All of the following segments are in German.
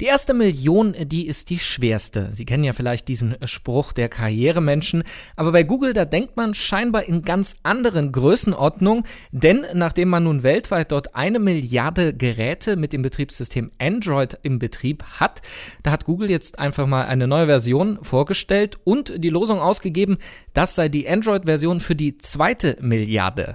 Die erste Million, die ist die schwerste. Sie kennen ja vielleicht diesen Spruch der Karrieremenschen, aber bei Google, da denkt man scheinbar in ganz anderen Größenordnungen, denn nachdem man nun weltweit dort eine Milliarde Geräte mit dem Betriebssystem Android im Betrieb hat, da hat Google jetzt einfach mal eine neue Version vorgestellt und die Losung ausgegeben, das sei die Android-Version für die zweite Milliarde.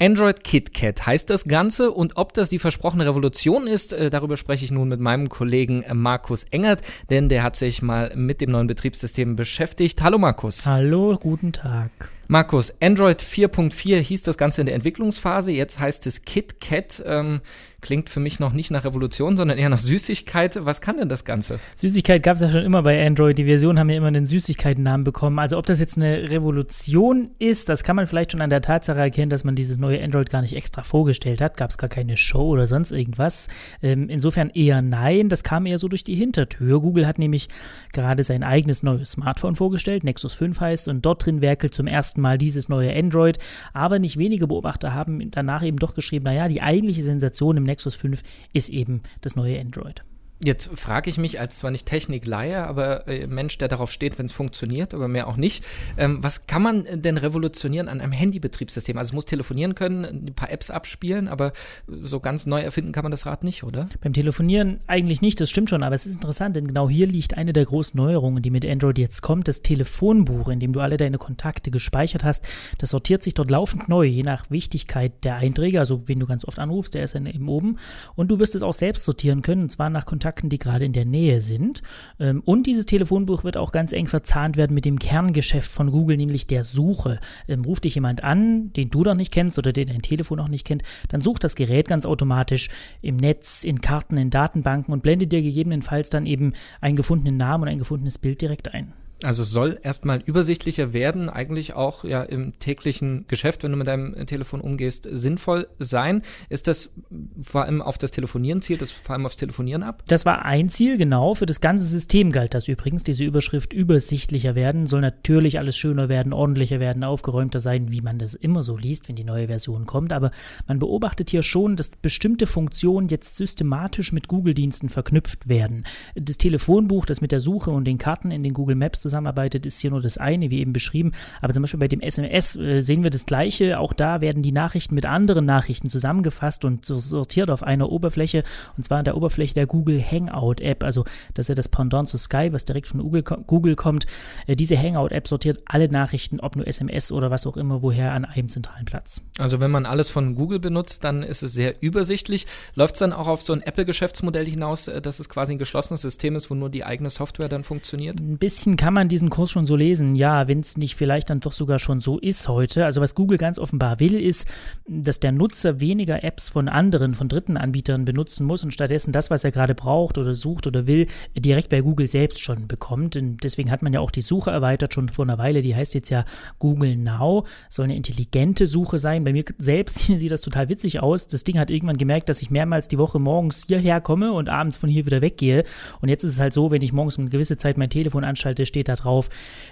Android KitKat heißt das Ganze und ob das die versprochene Revolution ist, äh, darüber spreche ich nun mit meinem Kollegen äh, Markus Engert, denn der hat sich mal mit dem neuen Betriebssystem beschäftigt. Hallo Markus. Hallo, guten Tag. Markus, Android 4.4 hieß das Ganze in der Entwicklungsphase, jetzt heißt es KitKat. Ähm, Klingt für mich noch nicht nach Revolution, sondern eher nach Süßigkeit. Was kann denn das Ganze? Süßigkeit gab es ja schon immer bei Android. Die Versionen haben ja immer einen Süßigkeitennamen bekommen. Also ob das jetzt eine Revolution ist, das kann man vielleicht schon an der Tatsache erkennen, dass man dieses neue Android gar nicht extra vorgestellt hat. Gab es gar keine Show oder sonst irgendwas. Ähm, insofern eher nein. Das kam eher so durch die Hintertür. Google hat nämlich gerade sein eigenes neues Smartphone vorgestellt. Nexus 5 heißt und dort drin werkelt zum ersten Mal dieses neue Android. Aber nicht wenige Beobachter haben danach eben doch geschrieben, naja, die eigentliche Sensation im Nexus 5 ist eben das neue Android. Jetzt frage ich mich als zwar nicht Technikleihe, aber äh, Mensch, der darauf steht, wenn es funktioniert, aber mehr auch nicht. Ähm, was kann man denn revolutionieren an einem Handybetriebssystem? Also es muss telefonieren können, ein paar Apps abspielen, aber so ganz neu erfinden kann man das Rad nicht, oder? Beim Telefonieren eigentlich nicht, das stimmt schon, aber es ist interessant, denn genau hier liegt eine der großen Neuerungen, die mit Android jetzt kommt, das Telefonbuch, in dem du alle deine Kontakte gespeichert hast. Das sortiert sich dort laufend neu, je nach Wichtigkeit der Einträge, also wen du ganz oft anrufst, der ist dann eben oben. Und du wirst es auch selbst sortieren können, und zwar nach Kontakt Kontakten, die gerade in der Nähe sind. Ähm, und dieses Telefonbuch wird auch ganz eng verzahnt werden mit dem Kerngeschäft von Google, nämlich der Suche. Ähm, ruft dich jemand an, den du noch nicht kennst oder den dein Telefon noch nicht kennt, dann sucht das Gerät ganz automatisch im Netz, in Karten, in Datenbanken und blendet dir gegebenenfalls dann eben einen gefundenen Namen und ein gefundenes Bild direkt ein. Also soll erstmal übersichtlicher werden, eigentlich auch ja im täglichen Geschäft, wenn du mit deinem Telefon umgehst, sinnvoll sein. Ist das vor allem auf das Telefonieren zielt das vor allem aufs Telefonieren ab? Das war ein Ziel, genau. Für das ganze System galt das übrigens. Diese Überschrift übersichtlicher werden, soll natürlich alles schöner werden, ordentlicher werden, aufgeräumter sein, wie man das immer so liest, wenn die neue Version kommt. Aber man beobachtet hier schon, dass bestimmte Funktionen jetzt systematisch mit Google-Diensten verknüpft werden. Das Telefonbuch, das mit der Suche und den Karten in den Google Maps zusammenarbeitet, ist hier nur das eine, wie eben beschrieben. Aber zum Beispiel bei dem SMS äh, sehen wir das Gleiche. Auch da werden die Nachrichten mit anderen Nachrichten zusammengefasst und sortiert auf einer Oberfläche. Und zwar an der Oberfläche der Google Hangout App. Also das ist ja das Pendant zu Sky, was direkt von Google, Google kommt. Äh, diese Hangout App sortiert alle Nachrichten, ob nur SMS oder was auch immer, woher an einem zentralen Platz. Also wenn man alles von Google benutzt, dann ist es sehr übersichtlich. Läuft es dann auch auf so ein Apple-Geschäftsmodell hinaus, äh, dass es quasi ein geschlossenes System ist, wo nur die eigene Software dann funktioniert? Ein bisschen kann man man diesen Kurs schon so lesen? Ja, wenn es nicht vielleicht dann doch sogar schon so ist heute. Also was Google ganz offenbar will, ist, dass der Nutzer weniger Apps von anderen, von dritten Anbietern benutzen muss und stattdessen das, was er gerade braucht oder sucht oder will, direkt bei Google selbst schon bekommt. Und deswegen hat man ja auch die Suche erweitert schon vor einer Weile. Die heißt jetzt ja Google Now. Soll eine intelligente Suche sein. Bei mir selbst sieht das total witzig aus. Das Ding hat irgendwann gemerkt, dass ich mehrmals die Woche morgens hierher komme und abends von hier wieder weggehe. Und jetzt ist es halt so, wenn ich morgens eine gewisse Zeit mein Telefon anschalte, steht da drauf,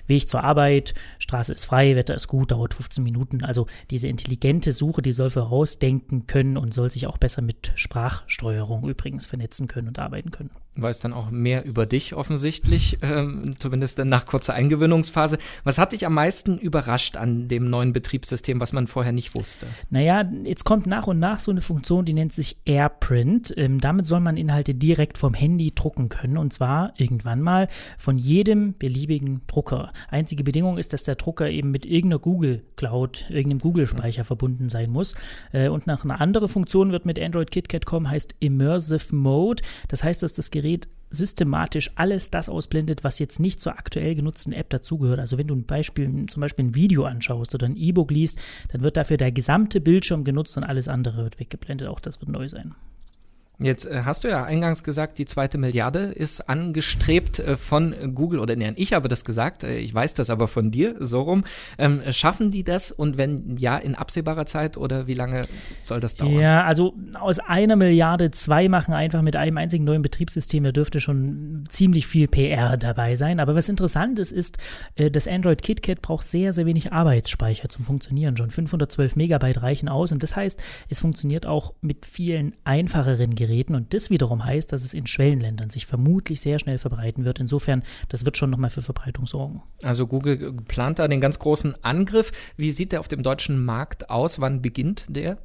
Weg zur Arbeit, Straße ist frei, Wetter ist gut, dauert 15 Minuten. Also diese intelligente Suche, die soll vorausdenken können und soll sich auch besser mit Sprachsteuerung übrigens vernetzen können und arbeiten können. Weiß dann auch mehr über dich offensichtlich, ähm, zumindest dann nach kurzer Eingewöhnungsphase. Was hat dich am meisten überrascht an dem neuen Betriebssystem, was man vorher nicht wusste? Naja, jetzt kommt nach und nach so eine Funktion, die nennt sich AirPrint. Ähm, damit soll man Inhalte direkt vom Handy drucken können und zwar irgendwann mal von jedem beliebigen Drucker. Einzige Bedingung ist, dass der Drucker eben mit irgendeiner Google Cloud, irgendeinem Google-Speicher mhm. verbunden sein muss. Äh, und nach einer anderen Funktion wird mit Android KitKat kommen, heißt Immersive Mode. Das heißt, dass das Gerät Gerät systematisch alles das ausblendet, was jetzt nicht zur aktuell genutzten App dazugehört. Also wenn du ein Beispiel, zum Beispiel ein Video anschaust oder ein E-Book liest, dann wird dafür der gesamte Bildschirm genutzt und alles andere wird weggeblendet. Auch das wird neu sein. Jetzt äh, hast du ja eingangs gesagt, die zweite Milliarde ist angestrebt äh, von Google oder nein, ich habe das gesagt, äh, ich weiß das aber von dir, so rum. Ähm, schaffen die das und wenn ja, in absehbarer Zeit oder wie lange soll das dauern? Ja, also aus einer Milliarde zwei machen einfach mit einem einzigen neuen Betriebssystem, da dürfte schon ziemlich viel PR dabei sein. Aber was interessant ist, ist, das Android KitKat braucht sehr, sehr wenig Arbeitsspeicher zum Funktionieren. Schon 512 Megabyte reichen aus und das heißt, es funktioniert auch mit vielen einfacheren Geräten. Geräten und das wiederum heißt, dass es in Schwellenländern sich vermutlich sehr schnell verbreiten wird. Insofern, das wird schon nochmal für Verbreitung sorgen. Also Google plant da den ganz großen Angriff. Wie sieht der auf dem deutschen Markt aus? Wann beginnt der?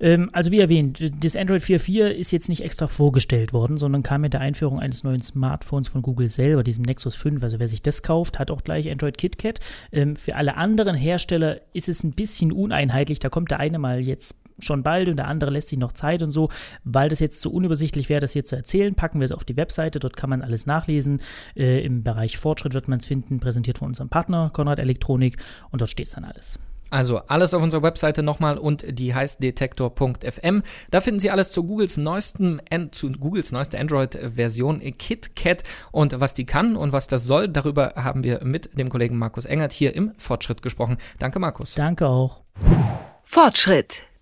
Ähm, also wie erwähnt, das Android 4.4 ist jetzt nicht extra vorgestellt worden, sondern kam mit der Einführung eines neuen Smartphones von Google selber, diesem Nexus 5. Also wer sich das kauft, hat auch gleich Android KitKat. Ähm, für alle anderen Hersteller ist es ein bisschen uneinheitlich. Da kommt der eine mal jetzt schon bald und der andere lässt sich noch Zeit und so. Weil das jetzt zu so unübersichtlich wäre, das hier zu erzählen, packen wir es auf die Webseite. Dort kann man alles nachlesen. Äh, Im Bereich Fortschritt wird man es finden, präsentiert von unserem Partner Konrad Elektronik und dort steht es dann alles. Also alles auf unserer Webseite nochmal und die heißt detektor.fm. Da finden Sie alles zu Googles neuesten zu Googles neueste Android-Version KitKat und was die kann und was das soll. Darüber haben wir mit dem Kollegen Markus Engert hier im Fortschritt gesprochen. Danke, Markus. Danke auch. Fortschritt